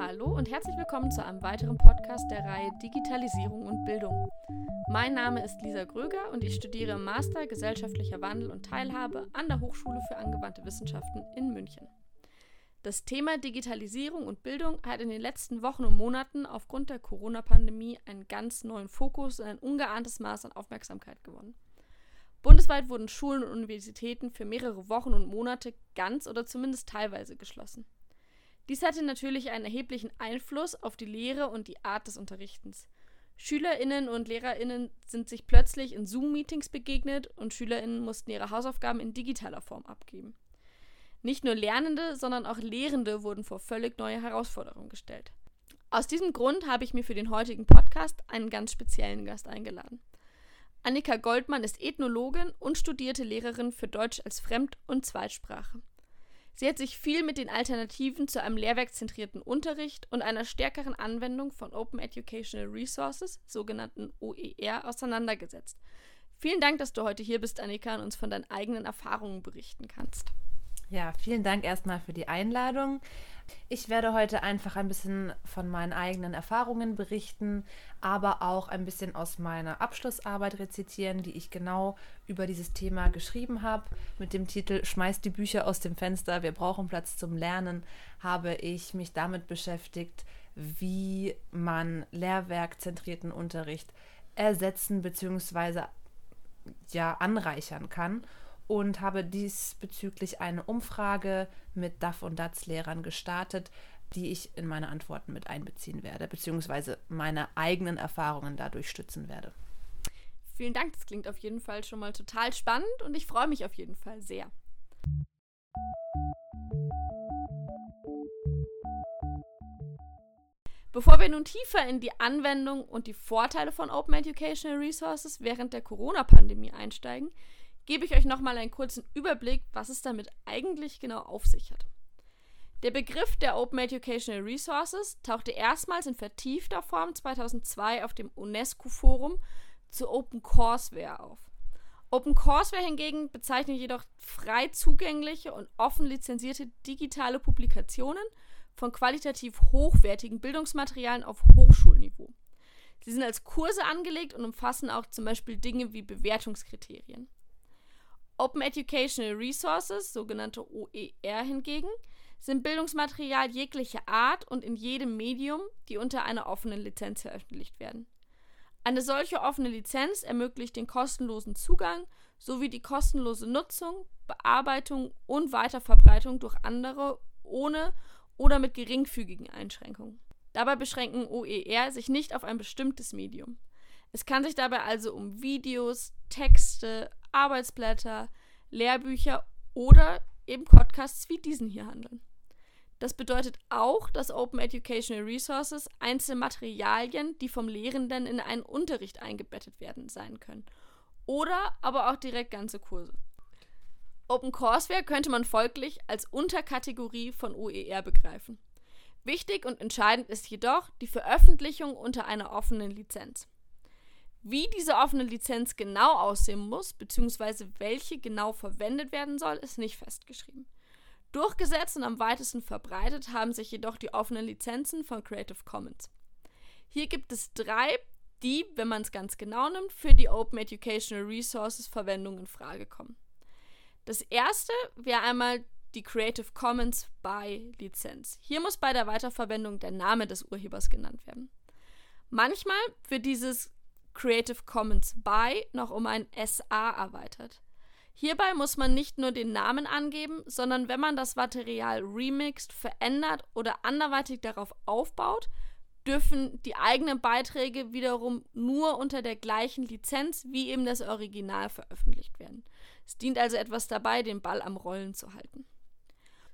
Hallo und herzlich willkommen zu einem weiteren Podcast der Reihe Digitalisierung und Bildung. Mein Name ist Lisa Gröger und ich studiere im Master Gesellschaftlicher Wandel und Teilhabe an der Hochschule für angewandte Wissenschaften in München. Das Thema Digitalisierung und Bildung hat in den letzten Wochen und Monaten aufgrund der Corona-Pandemie einen ganz neuen Fokus und ein ungeahntes Maß an Aufmerksamkeit gewonnen. Bundesweit wurden Schulen und Universitäten für mehrere Wochen und Monate ganz oder zumindest teilweise geschlossen. Dies hatte natürlich einen erheblichen Einfluss auf die Lehre und die Art des Unterrichtens. Schülerinnen und Lehrerinnen sind sich plötzlich in Zoom-Meetings begegnet und Schülerinnen mussten ihre Hausaufgaben in digitaler Form abgeben. Nicht nur Lernende, sondern auch Lehrende wurden vor völlig neue Herausforderungen gestellt. Aus diesem Grund habe ich mir für den heutigen Podcast einen ganz speziellen Gast eingeladen. Annika Goldmann ist Ethnologin und studierte Lehrerin für Deutsch als Fremd- und Zweitsprache. Sie hat sich viel mit den Alternativen zu einem lehrwerkzentrierten Unterricht und einer stärkeren Anwendung von Open Educational Resources, sogenannten OER, auseinandergesetzt. Vielen Dank, dass du heute hier bist, Annika, und uns von deinen eigenen Erfahrungen berichten kannst. Ja, vielen Dank erstmal für die Einladung. Ich werde heute einfach ein bisschen von meinen eigenen Erfahrungen berichten, aber auch ein bisschen aus meiner Abschlussarbeit rezitieren, die ich genau über dieses Thema geschrieben habe. Mit dem Titel Schmeißt die Bücher aus dem Fenster, wir brauchen Platz zum Lernen, habe ich mich damit beschäftigt, wie man lehrwerkzentrierten Unterricht ersetzen bzw. ja anreichern kann und habe diesbezüglich eine Umfrage mit DAF und DATS Lehrern gestartet, die ich in meine Antworten mit einbeziehen werde, beziehungsweise meine eigenen Erfahrungen dadurch stützen werde. Vielen Dank, das klingt auf jeden Fall schon mal total spannend und ich freue mich auf jeden Fall sehr. Bevor wir nun tiefer in die Anwendung und die Vorteile von Open Educational Resources während der Corona-Pandemie einsteigen, gebe ich euch nochmal einen kurzen Überblick, was es damit eigentlich genau auf sich hat. Der Begriff der Open Educational Resources tauchte erstmals in vertiefter Form 2002 auf dem UNESCO-Forum zu Open Courseware auf. Open Courseware hingegen bezeichnet jedoch frei zugängliche und offen lizenzierte digitale Publikationen von qualitativ hochwertigen Bildungsmaterialien auf Hochschulniveau. Sie sind als Kurse angelegt und umfassen auch zum Beispiel Dinge wie Bewertungskriterien. Open Educational Resources, sogenannte OER hingegen, sind Bildungsmaterial jeglicher Art und in jedem Medium, die unter einer offenen Lizenz veröffentlicht werden. Eine solche offene Lizenz ermöglicht den kostenlosen Zugang sowie die kostenlose Nutzung, Bearbeitung und Weiterverbreitung durch andere ohne oder mit geringfügigen Einschränkungen. Dabei beschränken OER sich nicht auf ein bestimmtes Medium. Es kann sich dabei also um Videos, Texte, Arbeitsblätter, Lehrbücher oder eben Podcasts wie diesen hier handeln. Das bedeutet auch, dass Open Educational Resources einzelne Materialien, die vom Lehrenden in einen Unterricht eingebettet werden, sein können. Oder aber auch direkt ganze Kurse. Open Courseware könnte man folglich als Unterkategorie von OER begreifen. Wichtig und entscheidend ist jedoch die Veröffentlichung unter einer offenen Lizenz. Wie diese offene Lizenz genau aussehen muss, beziehungsweise welche genau verwendet werden soll, ist nicht festgeschrieben. Durchgesetzt und am weitesten verbreitet haben sich jedoch die offenen Lizenzen von Creative Commons. Hier gibt es drei, die, wenn man es ganz genau nimmt, für die Open Educational Resources Verwendung in Frage kommen. Das erste wäre einmal die Creative Commons by Lizenz. Hier muss bei der Weiterverwendung der Name des Urhebers genannt werden. Manchmal wird dieses Creative Commons by noch um ein SA erweitert. Hierbei muss man nicht nur den Namen angeben, sondern wenn man das Material remixt, verändert oder anderweitig darauf aufbaut, dürfen die eigenen Beiträge wiederum nur unter der gleichen Lizenz wie eben das Original veröffentlicht werden. Es dient also etwas dabei, den Ball am Rollen zu halten.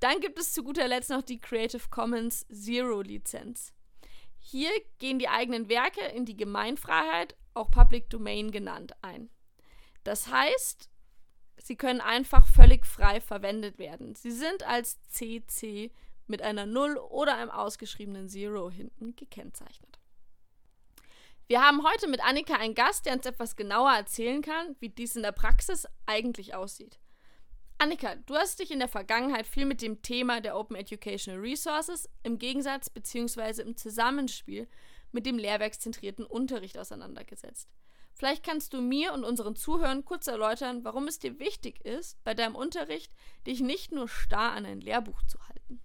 Dann gibt es zu guter Letzt noch die Creative Commons Zero Lizenz. Hier gehen die eigenen Werke in die Gemeinfreiheit auch Public Domain genannt, ein. Das heißt, sie können einfach völlig frei verwendet werden. Sie sind als CC mit einer 0 oder einem ausgeschriebenen Zero hinten gekennzeichnet. Wir haben heute mit Annika einen Gast, der uns etwas genauer erzählen kann, wie dies in der Praxis eigentlich aussieht. Annika, du hast dich in der Vergangenheit viel mit dem Thema der Open Educational Resources im Gegensatz bzw. im Zusammenspiel mit dem lehrwerkszentrierten Unterricht auseinandergesetzt. Vielleicht kannst du mir und unseren Zuhörern kurz erläutern, warum es dir wichtig ist, bei deinem Unterricht dich nicht nur starr an ein Lehrbuch zu halten.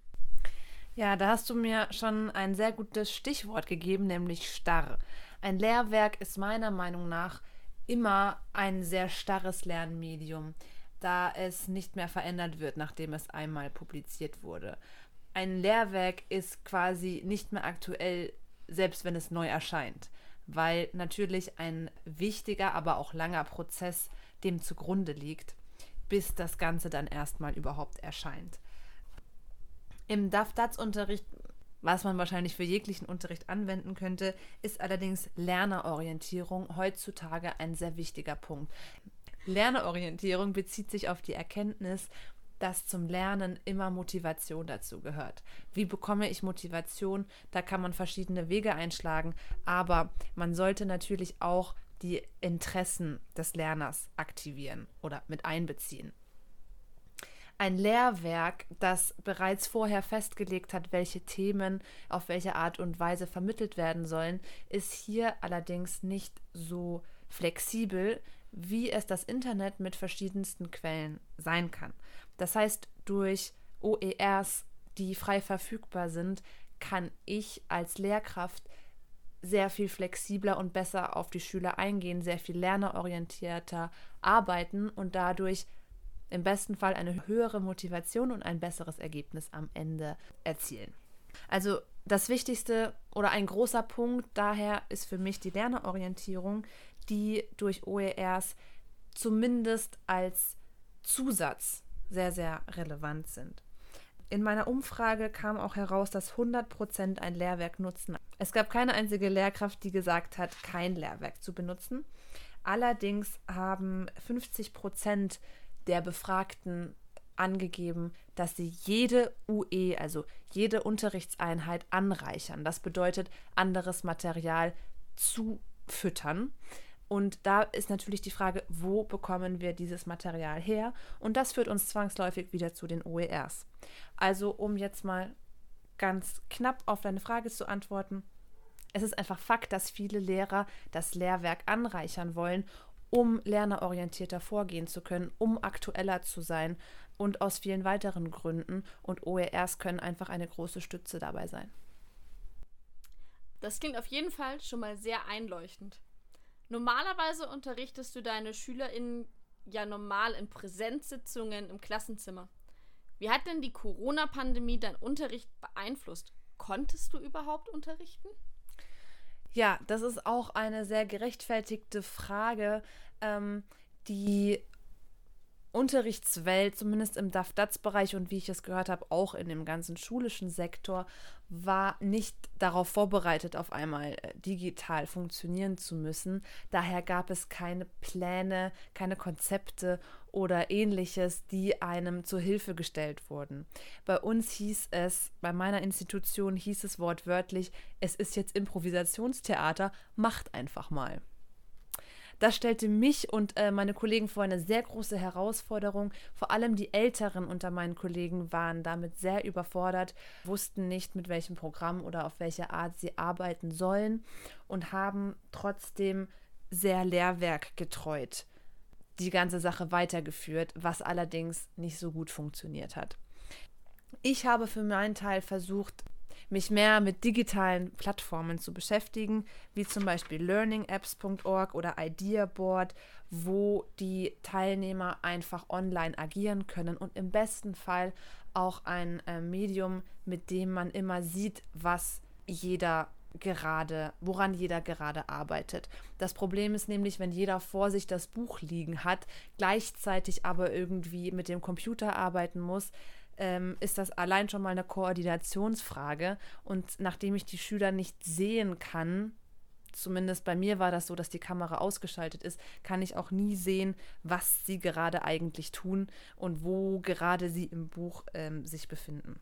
Ja, da hast du mir schon ein sehr gutes Stichwort gegeben, nämlich starr. Ein Lehrwerk ist meiner Meinung nach immer ein sehr starres Lernmedium, da es nicht mehr verändert wird, nachdem es einmal publiziert wurde. Ein Lehrwerk ist quasi nicht mehr aktuell, selbst wenn es neu erscheint weil natürlich ein wichtiger, aber auch langer Prozess dem zugrunde liegt, bis das Ganze dann erstmal überhaupt erscheint. Im DAF-DATS-Unterricht, was man wahrscheinlich für jeglichen Unterricht anwenden könnte, ist allerdings Lernerorientierung heutzutage ein sehr wichtiger Punkt. Lernerorientierung bezieht sich auf die Erkenntnis, dass zum Lernen immer Motivation dazu gehört. Wie bekomme ich Motivation? Da kann man verschiedene Wege einschlagen, aber man sollte natürlich auch die Interessen des Lerners aktivieren oder mit einbeziehen. Ein Lehrwerk, das bereits vorher festgelegt hat, welche Themen auf welche Art und Weise vermittelt werden sollen, ist hier allerdings nicht so flexibel, wie es das Internet mit verschiedensten Quellen sein kann. Das heißt, durch OERs, die frei verfügbar sind, kann ich als Lehrkraft sehr viel flexibler und besser auf die Schüler eingehen, sehr viel lernerorientierter arbeiten und dadurch im besten Fall eine höhere Motivation und ein besseres Ergebnis am Ende erzielen. Also das Wichtigste oder ein großer Punkt daher ist für mich die Lernerorientierung, die durch OERs zumindest als Zusatz sehr, sehr relevant sind. In meiner Umfrage kam auch heraus, dass 100% ein Lehrwerk nutzen. Es gab keine einzige Lehrkraft, die gesagt hat, kein Lehrwerk zu benutzen. Allerdings haben 50% der Befragten angegeben, dass sie jede UE, also jede Unterrichtseinheit anreichern. Das bedeutet, anderes Material zufüttern. Und da ist natürlich die Frage, wo bekommen wir dieses Material her? Und das führt uns zwangsläufig wieder zu den OERs. Also um jetzt mal ganz knapp auf deine Frage zu antworten, es ist einfach Fakt, dass viele Lehrer das Lehrwerk anreichern wollen, um lernerorientierter vorgehen zu können, um aktueller zu sein und aus vielen weiteren Gründen. Und OERs können einfach eine große Stütze dabei sein. Das klingt auf jeden Fall schon mal sehr einleuchtend. Normalerweise unterrichtest du deine SchülerInnen ja normal in Präsenzsitzungen im Klassenzimmer. Wie hat denn die Corona-Pandemie deinen Unterricht beeinflusst? Konntest du überhaupt unterrichten? Ja, das ist auch eine sehr gerechtfertigte Frage, ähm, die Unterrichtswelt, zumindest im DAF-DATS-Bereich und wie ich es gehört habe, auch in dem ganzen schulischen Sektor, war nicht darauf vorbereitet, auf einmal äh, digital funktionieren zu müssen. Daher gab es keine Pläne, keine Konzepte oder ähnliches, die einem zur Hilfe gestellt wurden. Bei uns hieß es, bei meiner Institution hieß es wortwörtlich, es ist jetzt Improvisationstheater, macht einfach mal. Das stellte mich und äh, meine Kollegen vor eine sehr große Herausforderung. Vor allem die Älteren unter meinen Kollegen waren damit sehr überfordert, wussten nicht, mit welchem Programm oder auf welche Art sie arbeiten sollen und haben trotzdem sehr Lehrwerk getreut die ganze Sache weitergeführt, was allerdings nicht so gut funktioniert hat. Ich habe für meinen Teil versucht, mich mehr mit digitalen Plattformen zu beschäftigen, wie zum Beispiel learningapps.org oder Ideaboard, wo die Teilnehmer einfach online agieren können und im besten Fall auch ein äh, Medium, mit dem man immer sieht, was jeder gerade, woran jeder gerade arbeitet. Das Problem ist nämlich, wenn jeder vor sich das Buch liegen hat, gleichzeitig aber irgendwie mit dem Computer arbeiten muss, ähm, ist das allein schon mal eine Koordinationsfrage. Und nachdem ich die Schüler nicht sehen kann, zumindest bei mir war das so, dass die Kamera ausgeschaltet ist, kann ich auch nie sehen, was sie gerade eigentlich tun und wo gerade sie im Buch ähm, sich befinden.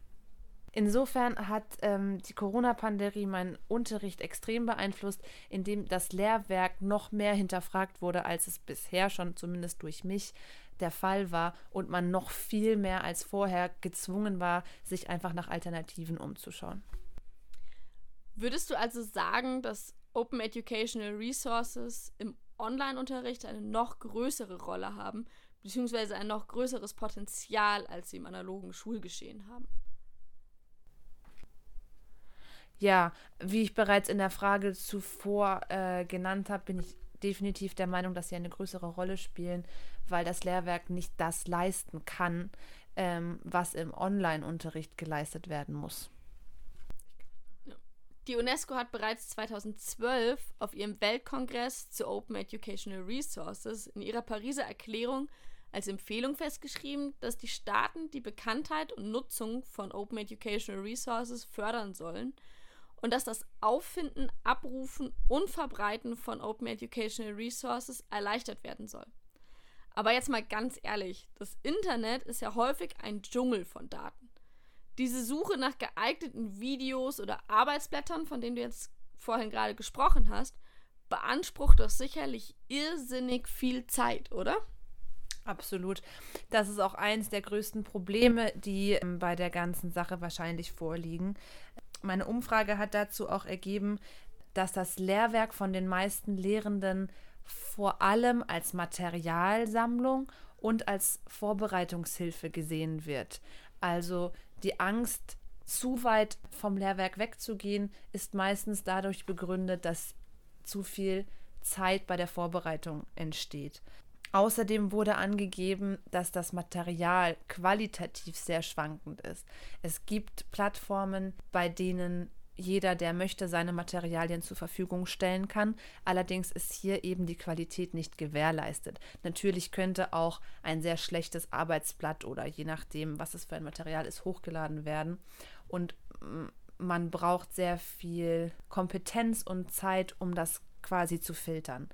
Insofern hat ähm, die Corona-Pandemie meinen Unterricht extrem beeinflusst, indem das Lehrwerk noch mehr hinterfragt wurde, als es bisher schon zumindest durch mich der Fall war und man noch viel mehr als vorher gezwungen war, sich einfach nach Alternativen umzuschauen. Würdest du also sagen, dass Open Educational Resources im Online-Unterricht eine noch größere Rolle haben, beziehungsweise ein noch größeres Potenzial, als sie im analogen Schulgeschehen haben? Ja, wie ich bereits in der Frage zuvor äh, genannt habe, bin ich definitiv der Meinung, dass sie eine größere Rolle spielen, weil das Lehrwerk nicht das leisten kann, ähm, was im Online-Unterricht geleistet werden muss. Die UNESCO hat bereits 2012 auf ihrem Weltkongress zu Open Educational Resources in ihrer Pariser Erklärung als Empfehlung festgeschrieben, dass die Staaten die Bekanntheit und Nutzung von Open Educational Resources fördern sollen und dass das Auffinden, Abrufen und Verbreiten von Open Educational Resources erleichtert werden soll. Aber jetzt mal ganz ehrlich, das Internet ist ja häufig ein Dschungel von Daten. Diese Suche nach geeigneten Videos oder Arbeitsblättern, von denen du jetzt vorhin gerade gesprochen hast, beansprucht doch sicherlich irrsinnig viel Zeit, oder? Absolut. Das ist auch eins der größten Probleme, die ähm, bei der ganzen Sache wahrscheinlich vorliegen. Meine Umfrage hat dazu auch ergeben, dass das Lehrwerk von den meisten Lehrenden vor allem als Materialsammlung und als Vorbereitungshilfe gesehen wird. Also die Angst, zu weit vom Lehrwerk wegzugehen, ist meistens dadurch begründet, dass zu viel Zeit bei der Vorbereitung entsteht. Außerdem wurde angegeben, dass das Material qualitativ sehr schwankend ist. Es gibt Plattformen, bei denen jeder, der möchte, seine Materialien zur Verfügung stellen kann. Allerdings ist hier eben die Qualität nicht gewährleistet. Natürlich könnte auch ein sehr schlechtes Arbeitsblatt oder je nachdem, was es für ein Material ist, hochgeladen werden. Und mm, man braucht sehr viel Kompetenz und Zeit, um das quasi zu filtern.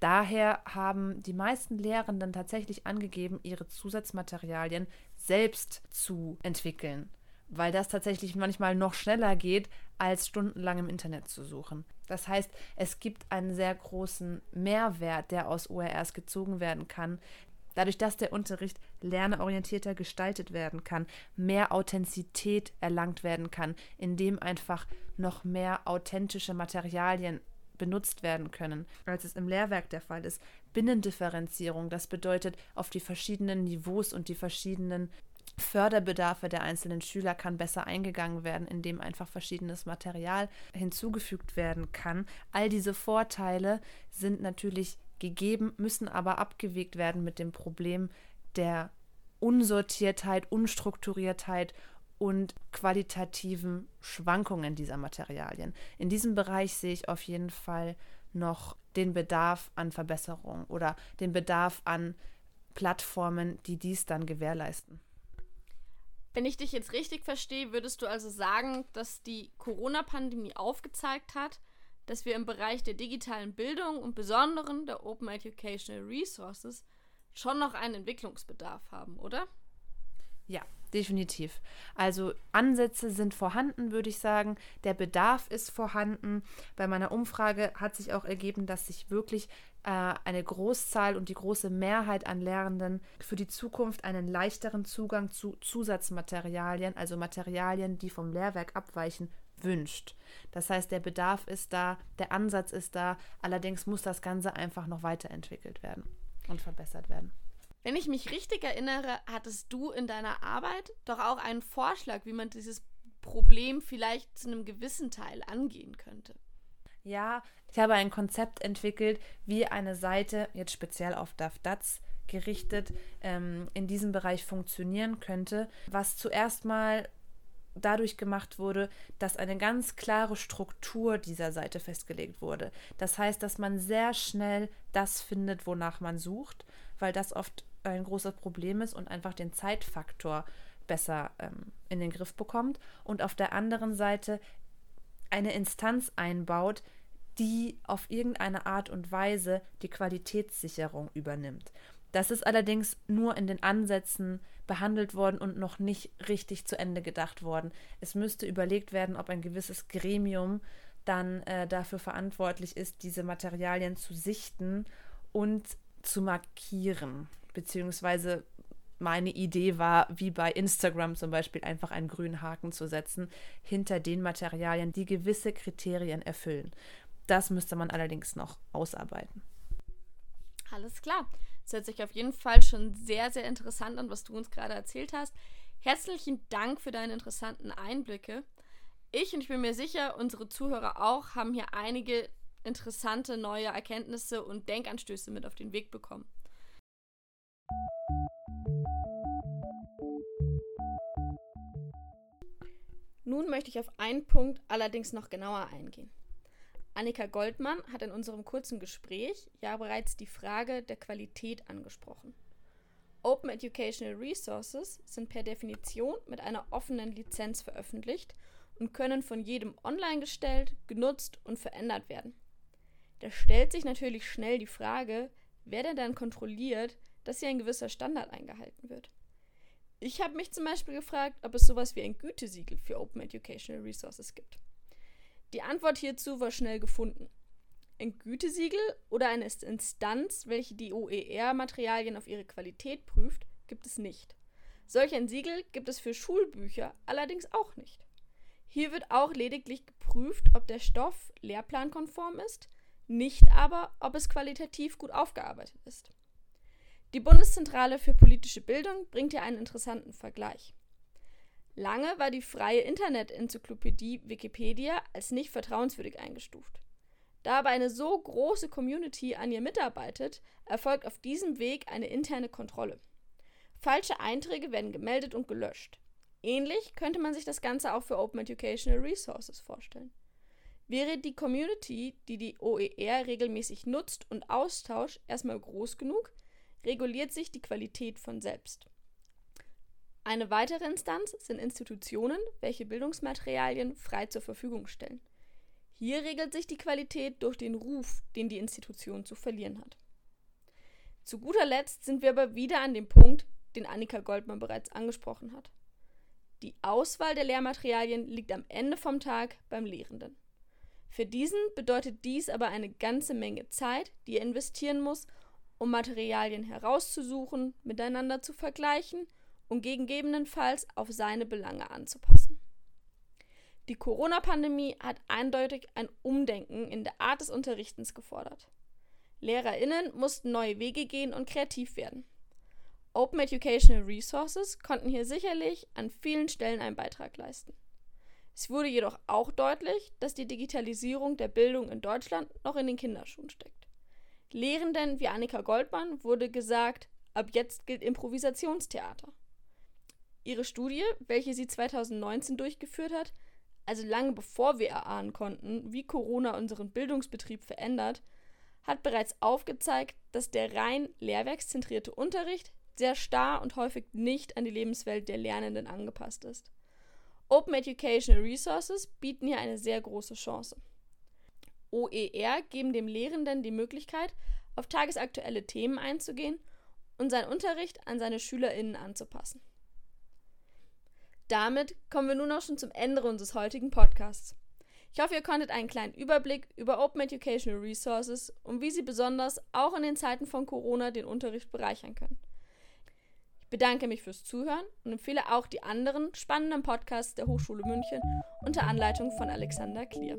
Daher haben die meisten Lehrenden tatsächlich angegeben, ihre Zusatzmaterialien selbst zu entwickeln, weil das tatsächlich manchmal noch schneller geht, als stundenlang im Internet zu suchen. Das heißt, es gibt einen sehr großen Mehrwert, der aus OERs gezogen werden kann, Dadurch, dass der Unterricht lernorientierter gestaltet werden kann, mehr Authentizität erlangt werden kann, indem einfach noch mehr authentische Materialien benutzt werden können, als es im Lehrwerk der Fall ist. Binnendifferenzierung, das bedeutet, auf die verschiedenen Niveaus und die verschiedenen Förderbedarfe der einzelnen Schüler kann besser eingegangen werden, indem einfach verschiedenes Material hinzugefügt werden kann. All diese Vorteile sind natürlich gegeben, müssen aber abgewegt werden mit dem Problem der Unsortiertheit, Unstrukturiertheit und qualitativen Schwankungen dieser Materialien. In diesem Bereich sehe ich auf jeden Fall noch den Bedarf an Verbesserung oder den Bedarf an Plattformen, die dies dann gewährleisten. Wenn ich dich jetzt richtig verstehe, würdest du also sagen, dass die Corona-Pandemie aufgezeigt hat, dass wir im Bereich der digitalen Bildung und besonderen der Open Educational Resources schon noch einen Entwicklungsbedarf haben, oder? Ja, definitiv. Also Ansätze sind vorhanden, würde ich sagen. Der Bedarf ist vorhanden. Bei meiner Umfrage hat sich auch ergeben, dass sich wirklich äh, eine Großzahl und die große Mehrheit an Lehrenden für die Zukunft einen leichteren Zugang zu Zusatzmaterialien, also Materialien, die vom Lehrwerk abweichen, wünscht. Das heißt, der Bedarf ist da, der Ansatz ist da, allerdings muss das Ganze einfach noch weiterentwickelt werden und verbessert werden. Wenn ich mich richtig erinnere, hattest du in deiner Arbeit doch auch einen Vorschlag, wie man dieses Problem vielleicht zu einem gewissen Teil angehen könnte. Ja, ich habe ein Konzept entwickelt, wie eine Seite, jetzt speziell auf DAFDATS gerichtet, ähm, in diesem Bereich funktionieren könnte, was zuerst mal dadurch gemacht wurde, dass eine ganz klare Struktur dieser Seite festgelegt wurde. Das heißt, dass man sehr schnell das findet, wonach man sucht, weil das oft ein großes Problem ist und einfach den Zeitfaktor besser ähm, in den Griff bekommt. Und auf der anderen Seite eine Instanz einbaut, die auf irgendeine Art und Weise die Qualitätssicherung übernimmt. Das ist allerdings nur in den Ansätzen behandelt worden und noch nicht richtig zu Ende gedacht worden. Es müsste überlegt werden, ob ein gewisses Gremium dann äh, dafür verantwortlich ist, diese Materialien zu sichten und zu markieren. Beziehungsweise meine Idee war, wie bei Instagram zum Beispiel, einfach einen grünen Haken zu setzen hinter den Materialien, die gewisse Kriterien erfüllen. Das müsste man allerdings noch ausarbeiten. Alles klar. Es hört sich auf jeden Fall schon sehr, sehr interessant an, was du uns gerade erzählt hast. Herzlichen Dank für deine interessanten Einblicke. Ich und ich bin mir sicher, unsere Zuhörer auch, haben hier einige interessante neue Erkenntnisse und Denkanstöße mit auf den Weg bekommen. Nun möchte ich auf einen Punkt allerdings noch genauer eingehen. Annika Goldmann hat in unserem kurzen Gespräch ja bereits die Frage der Qualität angesprochen. Open Educational Resources sind per Definition mit einer offenen Lizenz veröffentlicht und können von jedem online gestellt, genutzt und verändert werden. Da stellt sich natürlich schnell die Frage, wer denn dann kontrolliert, dass hier ein gewisser Standard eingehalten wird. Ich habe mich zum Beispiel gefragt, ob es sowas wie ein Gütesiegel für Open Educational Resources gibt. Die Antwort hierzu war schnell gefunden. Ein Gütesiegel oder eine Instanz, welche die OER-Materialien auf ihre Qualität prüft, gibt es nicht. Solch ein Siegel gibt es für Schulbücher allerdings auch nicht. Hier wird auch lediglich geprüft, ob der Stoff lehrplankonform ist, nicht aber, ob es qualitativ gut aufgearbeitet ist. Die Bundeszentrale für politische Bildung bringt hier einen interessanten Vergleich. Lange war die freie Internet-Enzyklopädie Wikipedia als nicht vertrauenswürdig eingestuft. Da aber eine so große Community an ihr mitarbeitet, erfolgt auf diesem Weg eine interne Kontrolle. Falsche Einträge werden gemeldet und gelöscht. Ähnlich könnte man sich das Ganze auch für Open Educational Resources vorstellen. Wäre die Community, die die OER regelmäßig nutzt und austauscht, erstmal groß genug, reguliert sich die Qualität von selbst. Eine weitere Instanz sind Institutionen, welche Bildungsmaterialien frei zur Verfügung stellen. Hier regelt sich die Qualität durch den Ruf, den die Institution zu verlieren hat. Zu guter Letzt sind wir aber wieder an dem Punkt, den Annika Goldmann bereits angesprochen hat. Die Auswahl der Lehrmaterialien liegt am Ende vom Tag beim Lehrenden. Für diesen bedeutet dies aber eine ganze Menge Zeit, die er investieren muss, um Materialien herauszusuchen, miteinander zu vergleichen und gegebenenfalls auf seine Belange anzupassen. Die Corona-Pandemie hat eindeutig ein Umdenken in der Art des Unterrichtens gefordert. LehrerInnen mussten neue Wege gehen und kreativ werden. Open Educational Resources konnten hier sicherlich an vielen Stellen einen Beitrag leisten. Es wurde jedoch auch deutlich, dass die Digitalisierung der Bildung in Deutschland noch in den Kinderschuhen steckt. Lehrenden wie Annika Goldmann wurde gesagt, ab jetzt gilt Improvisationstheater. Ihre Studie, welche sie 2019 durchgeführt hat, also lange bevor wir erahnen konnten, wie Corona unseren Bildungsbetrieb verändert, hat bereits aufgezeigt, dass der rein lehrwerkszentrierte Unterricht sehr starr und häufig nicht an die Lebenswelt der Lernenden angepasst ist. Open Educational Resources bieten hier eine sehr große Chance. OER geben dem Lehrenden die Möglichkeit, auf tagesaktuelle Themen einzugehen und seinen Unterricht an seine SchülerInnen anzupassen. Damit kommen wir nun auch schon zum Ende unseres heutigen Podcasts. Ich hoffe, ihr konntet einen kleinen Überblick über Open Educational Resources und wie sie besonders auch in den Zeiten von Corona den Unterricht bereichern können. Ich bedanke mich fürs Zuhören und empfehle auch die anderen spannenden Podcasts der Hochschule München unter Anleitung von Alexander Klier.